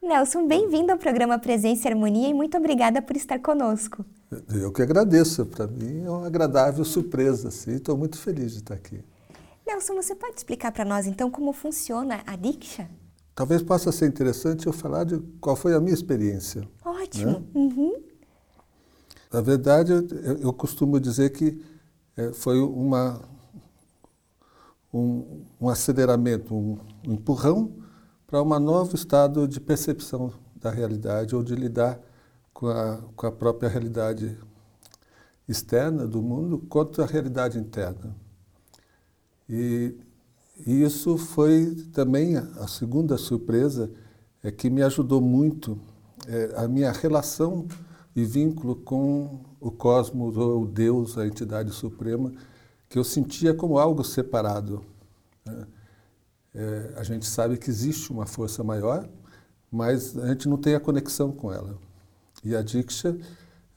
Nelson, bem-vindo ao programa Presença e Harmonia e muito obrigada por estar conosco. Eu que agradeço. Para mim é uma agradável surpresa. Estou muito feliz de estar aqui. Nelson, você pode explicar para nós então como funciona a Diksha? Talvez possa ser interessante eu falar de qual foi a minha experiência. Ótimo. Né? Uhum. Na verdade, eu, eu costumo dizer que é, foi uma, um, um aceleramento, um, um empurrão para um novo estado de percepção da realidade ou de lidar com a, com a própria realidade externa do mundo quanto a realidade interna. E, e isso foi também a segunda surpresa, é que me ajudou muito é, a minha relação e vínculo com o cosmos, ou Deus, a entidade suprema, que eu sentia como algo separado. Né? É, a gente sabe que existe uma força maior, mas a gente não tem a conexão com ela. E a Diksha,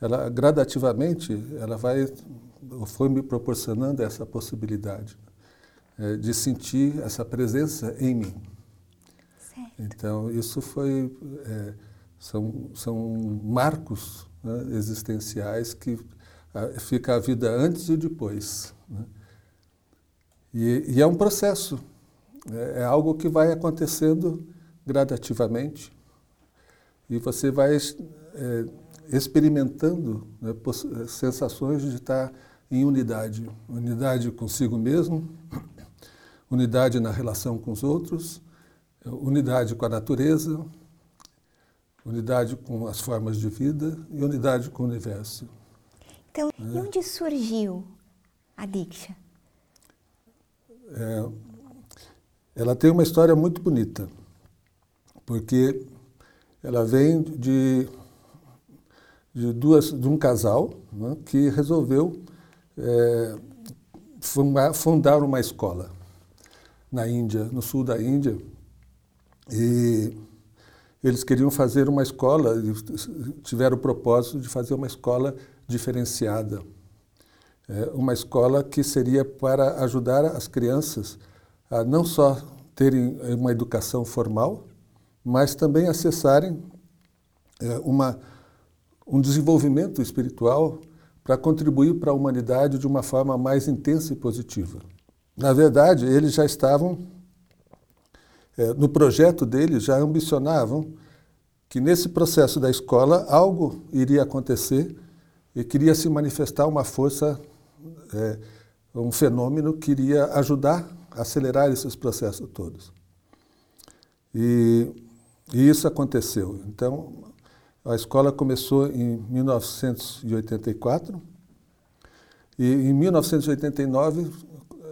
ela gradativamente, ela vai, foi me proporcionando essa possibilidade é, de sentir essa presença em mim. Certo. Então, isso foi, é, são, são marcos né, existenciais que a, fica a vida antes e depois. Né? E, e, é um processo, é, é, algo que vai acontecendo gradativamente e você vai é, experimentando né, sensações de estar em unidade, unidade consigo mesmo, unidade na relação com os outros, unidade com a natureza, unidade com as formas de vida e unidade com o universo. Então, é. e onde surgiu a Diksha? É, ela tem uma história muito bonita, porque ela vem de, de, duas, de um casal né, que resolveu é, fundar, uma escola na Índia, no sul da Índia, e eles queriam fazer uma escola, tiveram o propósito de fazer uma escola diferenciada. É, uma escola que seria para ajudar as crianças a não só terem uma educação formal, mas também acessarem é, uma, um desenvolvimento espiritual para contribuir para a humanidade de uma forma mais intensa e positiva. Na verdade, eles já estavam é, no projeto deles já ambicionavam que nesse processo da escola algo iria acontecer e queria se manifestar uma força, um fenômeno que iria ajudar acelerar esses processos todos. E, e isso aconteceu. Então, a escola começou em 1984 e em 1989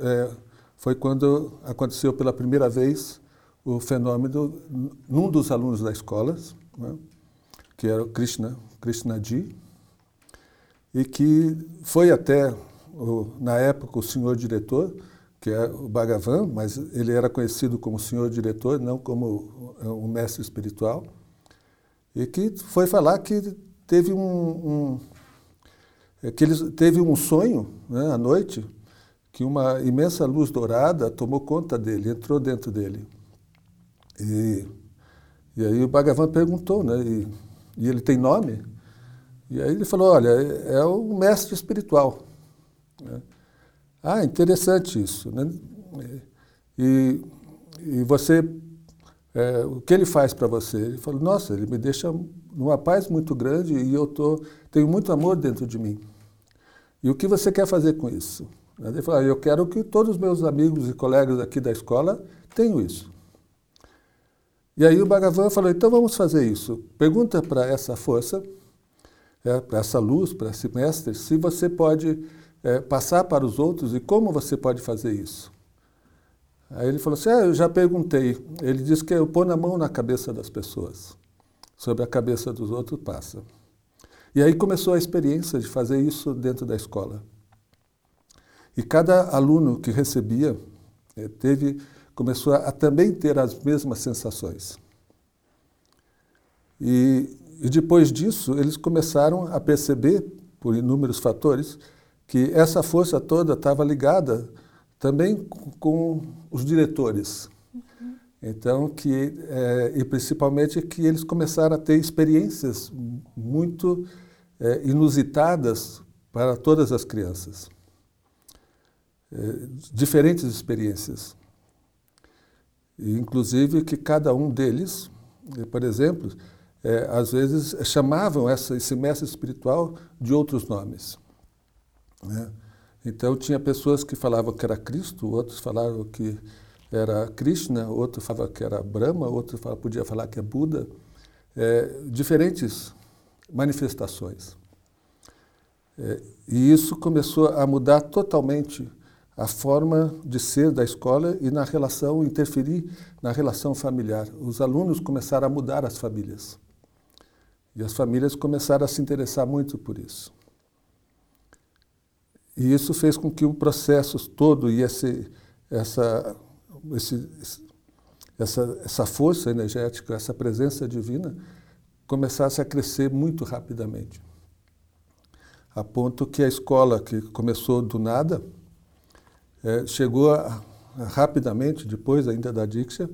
é, foi quando aconteceu pela primeira vez o fenômeno num dos alunos da escola, né, que era o Krishna, Krishnaji, e que foi até, o, na época, o senhor diretor, que é o Bhagavan, mas ele era conhecido como senhor diretor, não como um mestre espiritual, e que foi falar que teve um, um que ele teve um sonho né, à noite que uma imensa luz dourada tomou conta dele, entrou dentro dele. E, e aí o Bhagavan perguntou, né? E, e, ele tem nome? E aí ele falou, olha, é, é o mestre espiritual. Né? Ah, interessante isso. Né? E, e você, é, o que ele faz para você? Ele falou, nossa, ele me deixa numa paz muito grande e eu tô, tenho muito amor dentro de mim. E o que você quer fazer com isso? Ele falou, ah, eu quero que todos os meus amigos e colegas aqui da escola tenham isso. E aí o Bhagavan falou, então vamos fazer isso. Pergunta para essa força, é, para essa luz, para esse mestre, se você pode é, passar para os outros e como você pode fazer isso. Aí ele falou assim, ah, eu já perguntei. Ele disse que eu pôr na mão na cabeça das pessoas. Sobre a cabeça dos outros passa. E aí começou a experiência de fazer isso dentro da escola. E cada aluno que recebia é, teve começou a, a também ter as mesmas sensações. E, e depois disso, eles começaram a perceber, por inúmeros fatores, que essa força toda estava ligada também com, os diretores. Então, que, é, e principalmente que eles começaram a ter experiências muito é, inusitadas para todas as crianças. É, diferentes experiências. E, inclusive que cada um deles, por exemplo, às vezes chamavam essa, esse mestre espiritual de outros nomes. Né? Então tinha pessoas que falavam que era Cristo, outros falavam que era Krishna, outro falava que era Brahma, outro falava, podia falar que é Buda. É, diferentes manifestações. É, e isso começou a mudar totalmente a forma de ser da escola e na relação, interferir na relação familiar. Os alunos começaram a mudar as famílias. E as famílias começaram a se interessar muito por isso. E isso fez com que o processo todo e esse, essa, esse, essa, essa força energética, essa presença divina, começasse a crescer muito rapidamente. A ponto que a escola, que começou do nada, é, chegou a, a, rapidamente, depois ainda da Diksha,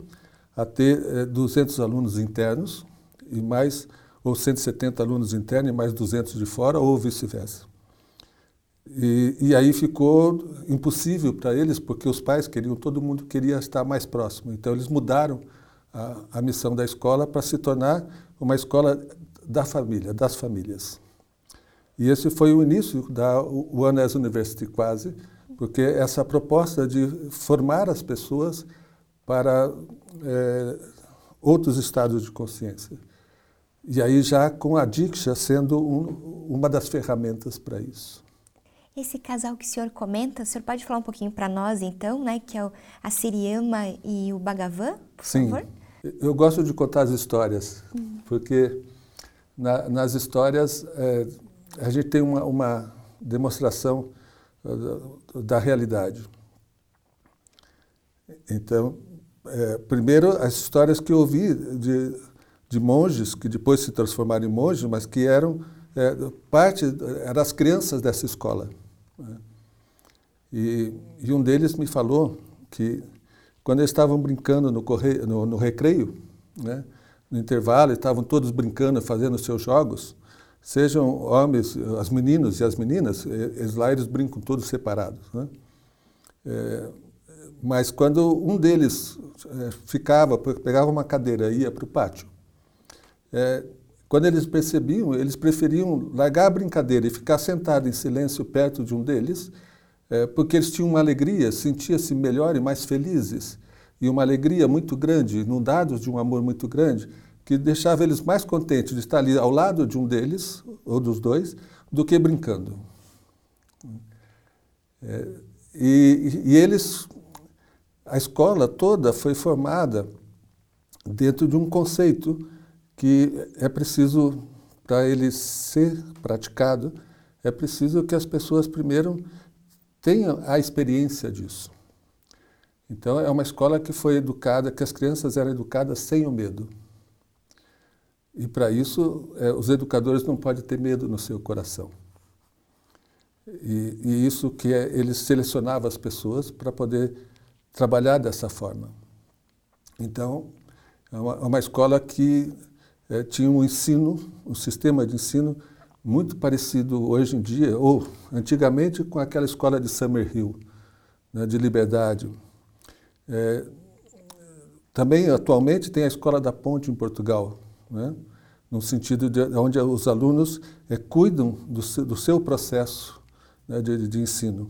a ter é, 200 alunos internos e mais, ou 170 alunos internos e mais 200 de fora, ou vice-versa. E, e, aí ficou impossível para eles, porque os pais queriam, todo mundo queria estar mais próximo. Então eles mudaram a, a missão da escola para se tornar uma escola da família, das famílias. E esse foi o início da One as University quase, porque essa proposta de formar as pessoas para é, outros estados de consciência. E aí já com a Diksha sendo um, uma das ferramentas para isso. Esse casal que o senhor comenta, o senhor pode falar um pouquinho para nós, então, né, que é a Siriyama e o Bhagavan, por Sim. favor? Eu gosto de contar as histórias, hum. porque na, nas histórias é, a gente tem uma, uma demonstração da, da, realidade. Então, é, primeiro, as histórias que eu ouvi de, de monges, que depois se transformaram em monges, mas que eram é, parte, eram as crianças dessa escola. Né? E, e, um deles me falou que quando eles estavam brincando no, correio, no, no recreio, né, no intervalo, estavam todos brincando, fazendo seus jogos, sejam homens, as meninos e as meninas, eles lá eles brincam todos separados. Né? É, mas quando um deles é, ficava, pegava uma cadeira e ia para o pátio, é, quando eles percebiam, eles preferiam largar a brincadeira e ficar sentado em silêncio perto de um deles, é, porque eles tinham uma alegria, sentiam-se melhor e mais felizes, e uma alegria muito grande, inundados de um amor muito grande, que deixava eles mais contentes de estar ali ao lado de um deles, ou dos dois, do que brincando. É, e, e eles, a escola toda foi formada dentro de um conceito que é preciso, para ele ser praticado, é preciso que as pessoas primeiro tenham a experiência disso. Então, é uma escola que foi educada, que as crianças eram educadas sem o medo. E para isso, é, os educadores não podem ter medo no seu coração. E, e isso que é, eles selecionavam as pessoas para poder trabalhar dessa forma. Então, é uma, é uma escola que é, tinha um ensino, um sistema de ensino muito parecido hoje em dia, ou antigamente com aquela escola de Summerhill, né, de liberdade. É, também atualmente tem a escola da Ponte em Portugal, né, no sentido de onde os alunos é, cuidam do, seu, do seu processo né, de, de, ensino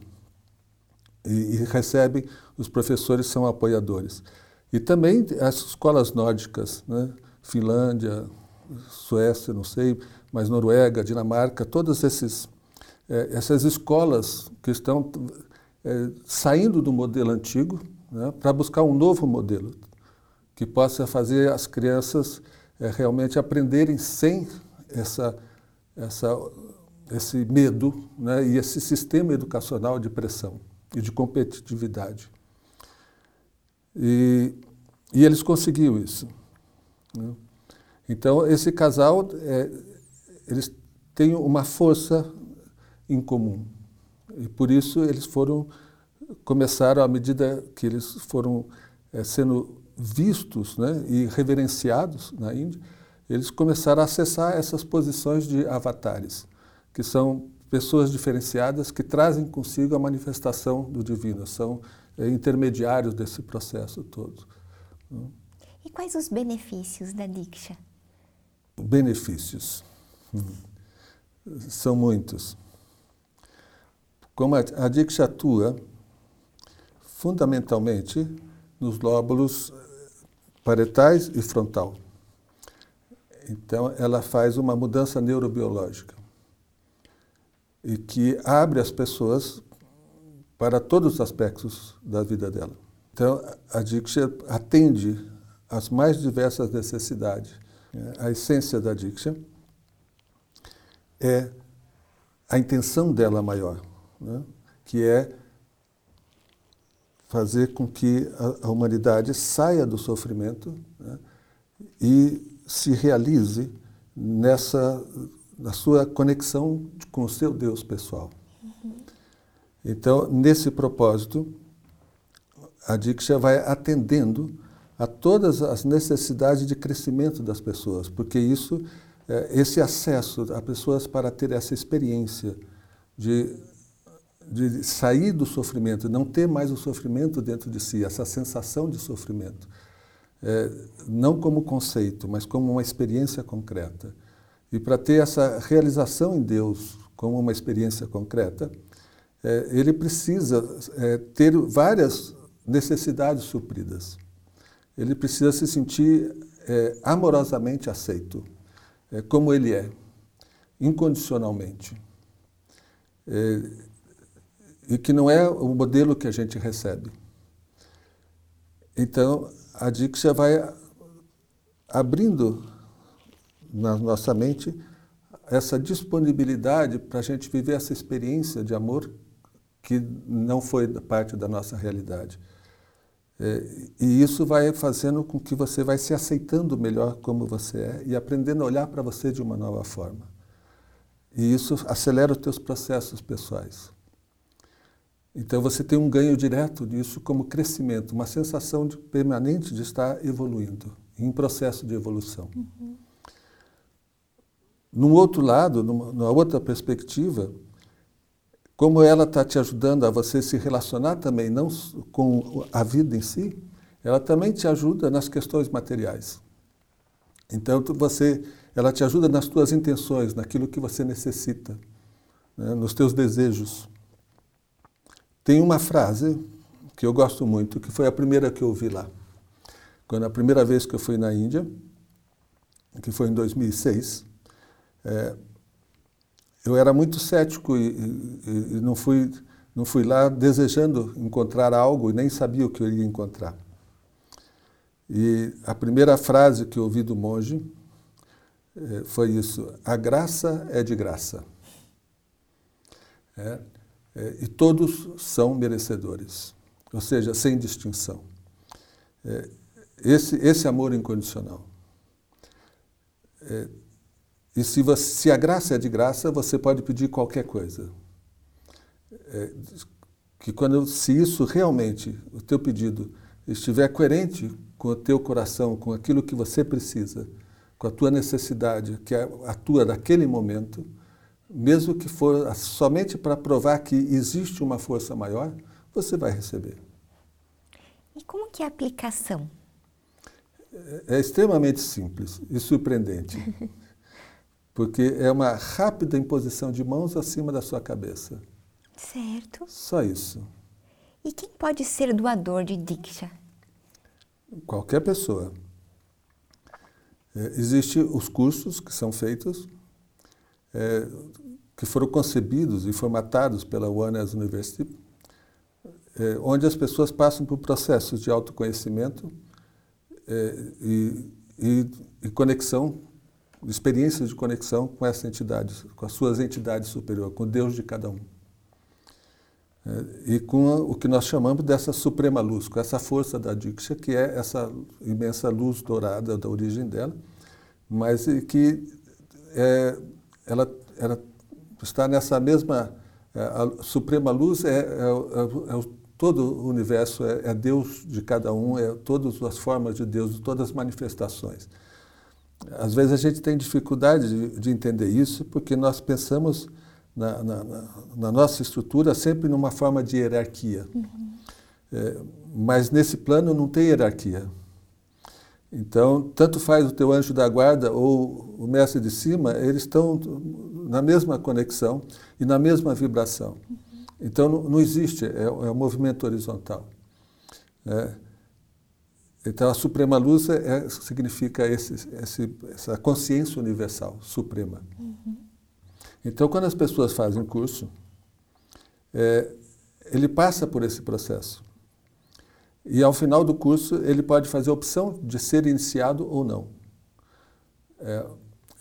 e, e recebem, os professores são apoiadores. E também as escolas nórdicas, né, Finlândia, Suécia, não sei, mas Noruega, Dinamarca, todas esses, é, essas escolas que estão é, saindo do modelo antigo né, para buscar um novo modelo que possa fazer as crianças é, realmente aprenderem sem essa, essa, esse medo né, e esse sistema educacional de pressão e de competitividade. E, e eles conseguiram isso. Né? Então, esse casal, é, eles têm uma força em comum. E por isso eles foram, começaram, à medida que eles foram é, sendo vistos né, e reverenciados na Índia, eles começaram a acessar essas posições de avatares, que são pessoas diferenciadas que trazem consigo a manifestação do divino, são é, intermediários desse processo todo. E quais os benefícios da Diksha? Benefícios. São muitos. Como a, Diksha atua fundamentalmente nos lóbulos parietais e frontal. Então, ela faz uma mudança neurobiológica e que abre as pessoas para todos os aspectos da vida dela. Então, a Diksha atende às mais diversas necessidades. A essência da Diksha é a intenção dela maior, né? que é fazer com que a, a humanidade saia do sofrimento né? e se realize nessa na sua conexão com o seu Deus pessoal. Uhum. Então, nesse propósito, a Diksha vai atendendo a todas as necessidades de crescimento das pessoas, porque isso, é, esse acesso a pessoas para ter essa experiência de, de sair do sofrimento, não ter mais o sofrimento dentro de si, essa sensação de sofrimento, é, não como conceito, mas como uma experiência concreta. E para ter essa realização em Deus como uma experiência concreta, é, ele precisa ter várias necessidades supridas. Ele precisa se sentir é, amorosamente aceito, é, como ele é, incondicionalmente. É, e que não é o modelo que a gente recebe. Então, a Diksha vai abrindo na nossa mente essa disponibilidade para a gente viver essa experiência de amor que não foi parte da nossa realidade. É, e isso vai fazendo com que você vai se aceitando melhor como você é e aprendendo a olhar para você de uma nova forma. E isso acelera os teus processos pessoais. Então você tem um ganho direto disso como crescimento, uma sensação de, permanente de estar evoluindo, em processo de evolução. Uhum. Num outro lado, numa, numa outra perspectiva, como ela está te ajudando a você se relacionar também não com a vida em si, ela também te ajuda nas questões materiais. Então você, ela te ajuda nas tuas intenções, naquilo que você necessita, né, nos teus desejos. Tem uma frase que eu gosto muito, que foi a primeira que eu ouvi lá. Quando a primeira vez que eu fui na Índia, que foi em 2006, é, eu era muito cético e, e, e, não, fui, não fui lá desejando encontrar algo e nem sabia o que eu ia encontrar. E a primeira frase que eu ouvi do monge é, foi isso: a graça é de graça. É, é, e todos são merecedores, ou seja, sem distinção. É, esse, esse amor incondicional. E se, você, se a graça é de graça, você pode pedir qualquer coisa. É, que quando, se isso realmente, o teu pedido, estiver coerente com o teu coração, com aquilo que você precisa, com a tua necessidade, que é a tua daquele momento, mesmo que for somente para provar que existe uma força maior, você vai receber. E como que é a aplicação? É, é extremamente simples e surpreendente. porque é uma rápida imposição de mãos acima da sua cabeça. Certo. Só isso. E quem pode ser doador de Diksha? Qualquer pessoa. É, Existem os cursos que são feitos, é, que foram concebidos e formatados pela One University, é, onde as pessoas passam por processos de autoconhecimento é, e, e, e conexão experiências de conexão com essa entidade, com as suas entidades superiores, com Deus de cada um. É, e com o que nós chamamos dessa suprema luz, com essa força da Diksha, que é essa imensa luz dourada da origem dela, mas que é, ela, ela, está nessa mesma. É, a suprema luz é, é, é, todo o universo é, é Deus de cada um, é todas as formas de Deus, todas as manifestações. Às vezes a gente tem dificuldade de, de entender isso porque nós pensamos na, na, na, nossa estrutura sempre numa forma de hierarquia. Uhum. É, mas nesse plano não tem hierarquia. Então, tanto faz o teu anjo da guarda ou o mestre de cima, eles estão na mesma conexão e na mesma vibração. Uhum. Então, não, não existe, é, é um movimento horizontal. É. Então, a suprema luz é, significa esse, esse, essa consciência universal, suprema. Uhum. Então, quando as pessoas fazem curso, é, ele passa por esse processo. E ao final do curso, ele pode fazer a opção de ser iniciado ou não. É,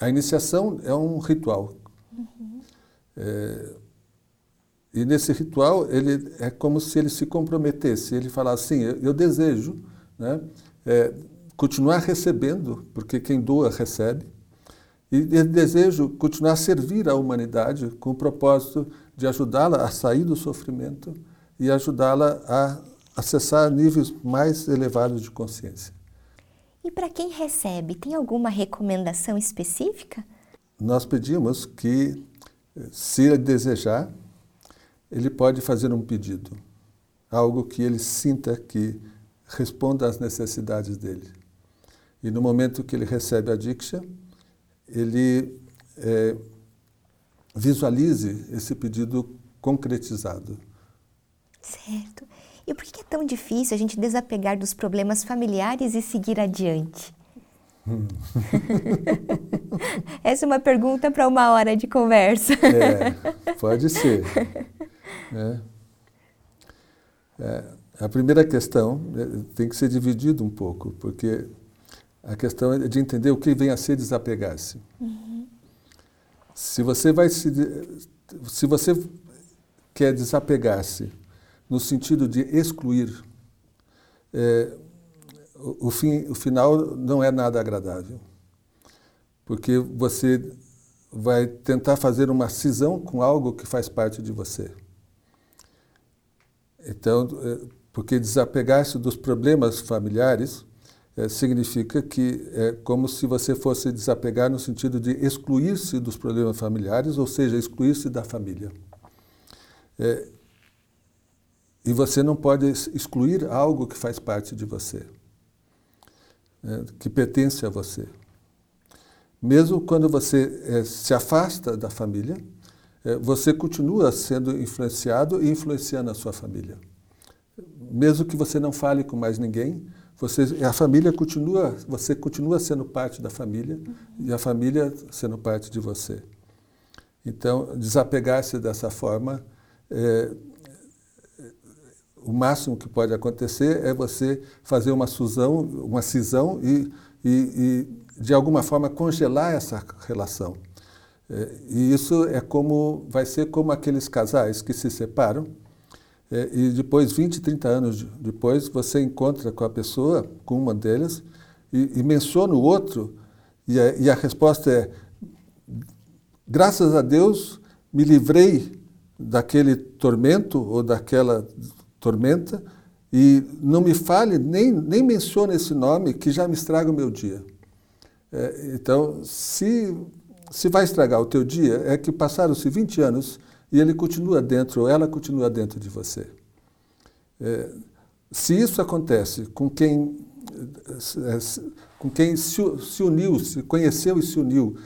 a iniciação é um ritual. Uhum. É, e nesse ritual, ele é como se ele se comprometesse. Ele falasse assim: eu, eu desejo né, é, continuar recebendo, porque quem doa recebe, e desejo continuar a servir a humanidade com o propósito de ajudá-la a sair do sofrimento e ajudá-la a acessar níveis mais elevados de consciência. E para quem recebe, tem alguma recomendação específica? Nós pedimos que, se ele desejar, ele pode fazer um pedido, algo que ele sinta que responda às necessidades dele. E no momento que ele recebe a Diksha, ele é, visualize esse pedido concretizado. Certo. E por que é tão difícil a gente desapegar dos problemas familiares e seguir adiante? Hum. Essa é uma pergunta para uma hora de conversa. É, pode ser. É. É, a primeira questão é, tem que ser dividido um pouco, porque a questão é de entender o que vem a ser desapegar-se. Uhum. Se você vai se, se você quer desapegar-se no sentido de excluir, é, o, o, fim, o final não é nada agradável, porque você vai tentar fazer uma cisão com algo que faz parte de você. Então, é, porque desapegar-se dos problemas familiares é, significa que é como se você fosse desapegar no sentido de excluir-se dos problemas familiares, ou seja, excluir-se da família. É, e você não pode excluir algo que faz parte de você, é, que pertence a você. Mesmo quando você é, se afasta da família, é, você continua sendo influenciado e influenciando a sua família. Mesmo que você não fale com mais ninguém, você, a família continua, você continua sendo parte da família e a família sendo parte de você. Então, desapegar-se dessa forma, é, o máximo que pode acontecer é você fazer uma cisão, uma cisão e, e, e de alguma forma congelar essa relação. É, e isso é como, vai ser como aqueles casais que se separam é, e depois, 20, 30 anos depois, você encontra com a pessoa, com uma delas, e, e menciona o outro, e a, e a resposta é: graças a Deus me livrei daquele tormento ou daquela tormenta, e não me fale, nem, nem mencione esse nome, que já me estraga o meu dia. É, então, se se vai estragar o teu dia é que passaram-se 20 anos e ele continua dentro, ou ela continua dentro de você. É, se isso acontece com quem, é, com quem se, se, uniu, se conheceu e se uniu,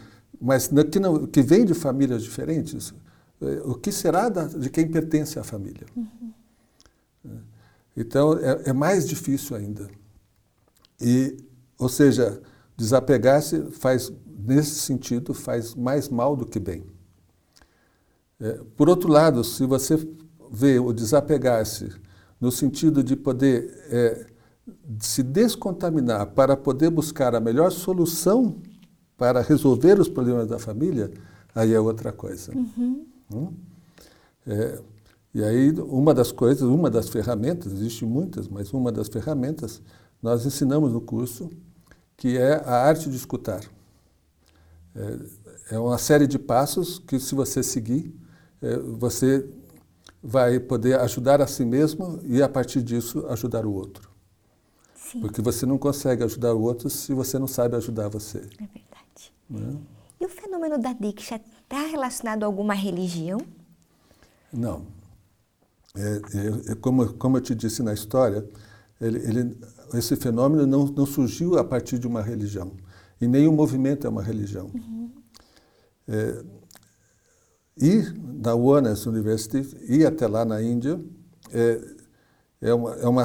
mas que, não, que vem de famílias diferentes, é, o que será da, de quem pertence à família? Uhum. É, então, é, é mais difícil ainda. E, ou seja, desapegar-se faz nesse sentido, faz mais mal do que bem. É, por outro lado, se você vê o desapegar-se no sentido de poder é, se descontaminar para poder buscar a melhor solução para resolver os problemas da família, aí é outra coisa. Uhum. Hum? É, e aí, uma das coisas, uma das ferramentas, existem muitas, mas uma das ferramentas nós ensinamos no curso, que é a arte de escutar. É, é uma série de passos que, se você seguir, você vai poder ajudar a si mesmo e, a partir disso, ajudar o outro. Sim. Porque você não consegue ajudar o outro se você não sabe ajudar você. É verdade. Né? E o fenômeno da Diksha está relacionado a alguma religião? Não. É, é, é, como, como eu te disse na história, ele, ele, esse fenômeno não, não surgiu a partir de uma religião. E nenhum movimento é uma religião. Uhum. É, ir na Warnes University, ir até lá na Índia, é, é, uma, é, uma,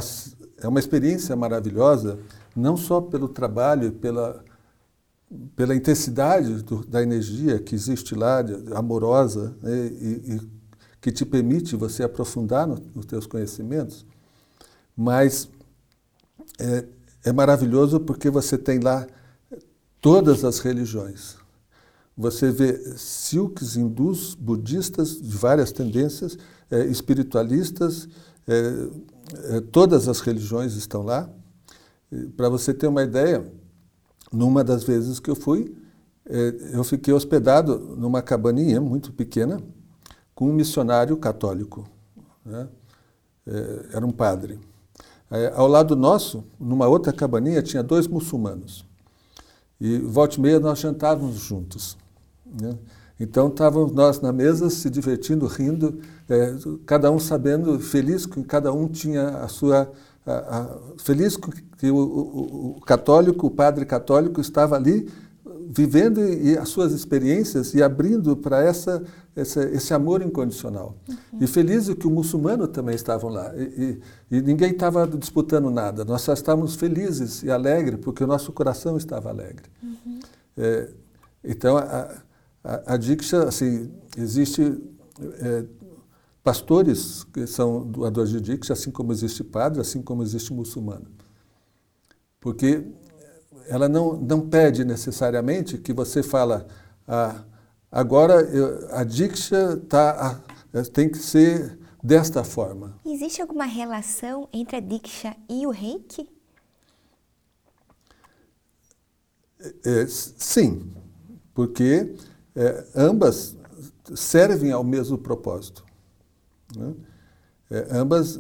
é uma experiência maravilhosa, não só pelo trabalho, pela, pela intensidade do, da energia que existe lá, amorosa, né, e, e, que te permite você aprofundar no, nos teus conhecimentos, mas é, é maravilhoso porque você tem lá todas as religiões. Você vê silks hindus, budistas, de várias tendências, é, espiritualistas, é, é, todas as religiões estão lá. Para você ter uma ideia, numa das vezes que eu fui, eu fiquei hospedado numa cabaninha muito pequena com um missionário católico. Né? Era um padre. ao lado nosso, numa outra cabaninha, tinha dois muçulmanos. E volta e meia nós jantávamos juntos. Né? Então estávamos nós na mesa se divertindo, rindo, é, cada um sabendo, feliz que cada um tinha a sua. A, a, feliz que o, o, o, católico, o padre católico, estava ali vivendo e, as suas experiências e abrindo para essa, essa, esse amor incondicional. Uhum. E feliz que o muçulmano também estavam lá. E, e, e ninguém estava disputando nada, nós só estávamos felizes e alegres porque o nosso coração estava alegre. Uhum. É, então, a, a, a Diksha, assim, existe é, pastores que são doadores de Diksha, assim como existe padre, assim como existe muçulmano. Porque ela não, não pede necessariamente que você fala, ah, agora eu, a Diksha tá, ah, tem que ser desta forma. Existe alguma relação entre a Diksha e o Reiki? É, sim, porque é, ambas servem ao mesmo propósito. Né? É, ambas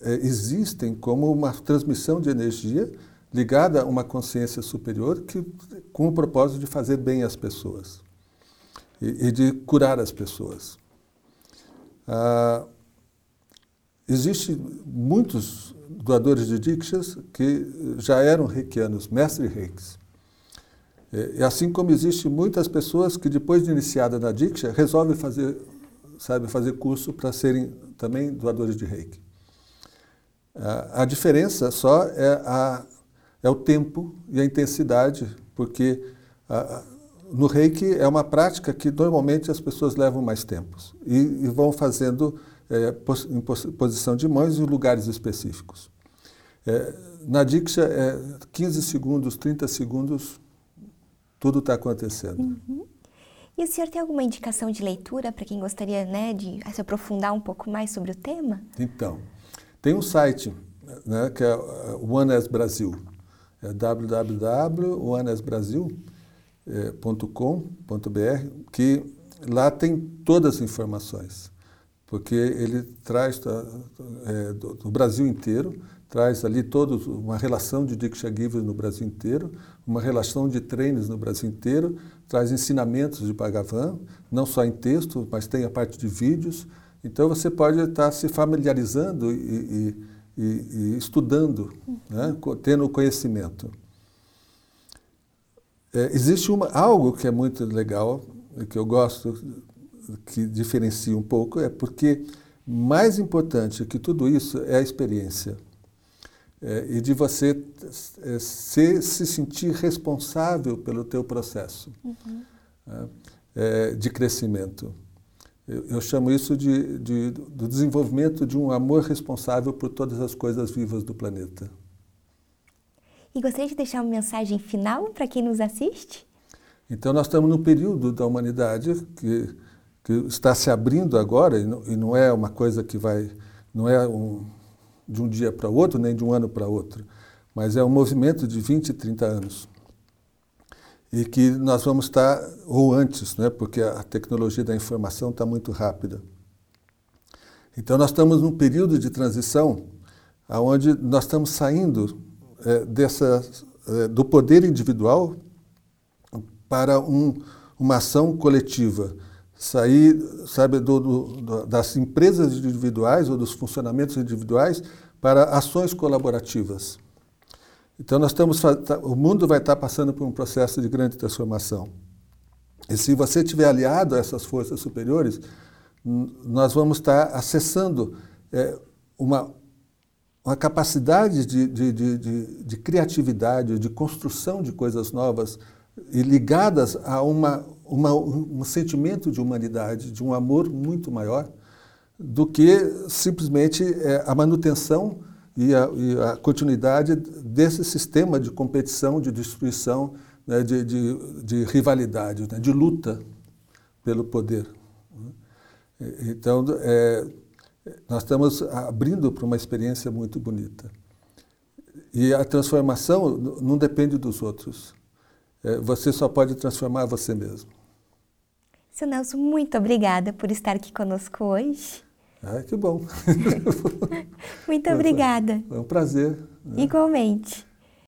é, existem como uma transmissão de energia ligada a uma consciência superior que, com o propósito de fazer bem às pessoas e, e de curar as pessoas. Ah, Existem muitos doadores de dikshas que já eram reikianos, mestres reikis. É, e assim como existe muitas pessoas que depois de iniciada na Diksha resolvem fazer, sabe, fazer curso para serem também doadores de Reiki. A, diferença só é, a, é o tempo e a intensidade, porque a, no Reiki é uma prática que normalmente as pessoas levam mais tempo e, e vão fazendo é, pos, em posição de mãos em lugares específicos. É, na Diksha é 15 segundos, 30 segundos, tudo está acontecendo. Uhum. E o senhor tem alguma indicação de leitura para quem gostaria né, de se aprofundar um pouco mais sobre o tema? Então, tem um site né, que é o OneS Brasil. É www.onesbrasil.com.br, que lá tem todas as informações, porque ele traz é, do, do Brasil inteiro traz ali toda uma relação de Diksha Givers no Brasil inteiro, uma relação de treinos no Brasil inteiro, traz ensinamentos de Bhagavan, não só em texto, mas tem a parte de vídeos. Então você pode estar se familiarizando e, e, e, e estudando, né, tendo conhecimento. É, existe uma, algo que é muito legal, que eu gosto, que diferencia um pouco, é porque mais importante que tudo isso é a experiência é, e de você é, se, se sentir responsável pelo teu processo uhum. é, de crescimento. Eu, eu chamo isso de, de, do desenvolvimento de um amor responsável por todas as coisas vivas do planeta. E gostaria de deixar uma mensagem final para quem nos assiste? Então, nós estamos num período da humanidade que, que está se abrindo agora, e não, e não é uma coisa que vai. não é um, de um dia para outro, nem de um ano para outro, mas é um movimento de 20, 30 anos. E que nós vamos estar, ou antes, né, porque a tecnologia da informação está muito rápida. Então nós estamos num período de transição onde nós estamos saindo é, dessa, é, do poder individual para um, uma ação coletiva. Sair, sabe, do, do, das empresas individuais ou dos funcionamentos individuais para ações colaborativas. Então nós estamos, tá, o mundo vai estar passando por um processo de grande transformação. E se você estiver aliado a essas forças superiores, nós vamos estar acessando é, uma, uma capacidade de, de, de, de, criatividade, de construção de coisas novas ligadas a uma, uma, um sentimento de humanidade, de um amor muito maior, do que simplesmente é, a manutenção e a, e a, continuidade desse sistema de competição, de destruição, né, de, de, de, rivalidade, né, de luta pelo poder. Então, é, nós estamos abrindo para uma experiência muito bonita. E a transformação não depende dos outros. É, você só pode transformar você mesmo. Seu Nelson, muito obrigada por estar aqui conosco hoje. Ah, que bom. muito obrigada. Foi um prazer. Né? Igualmente.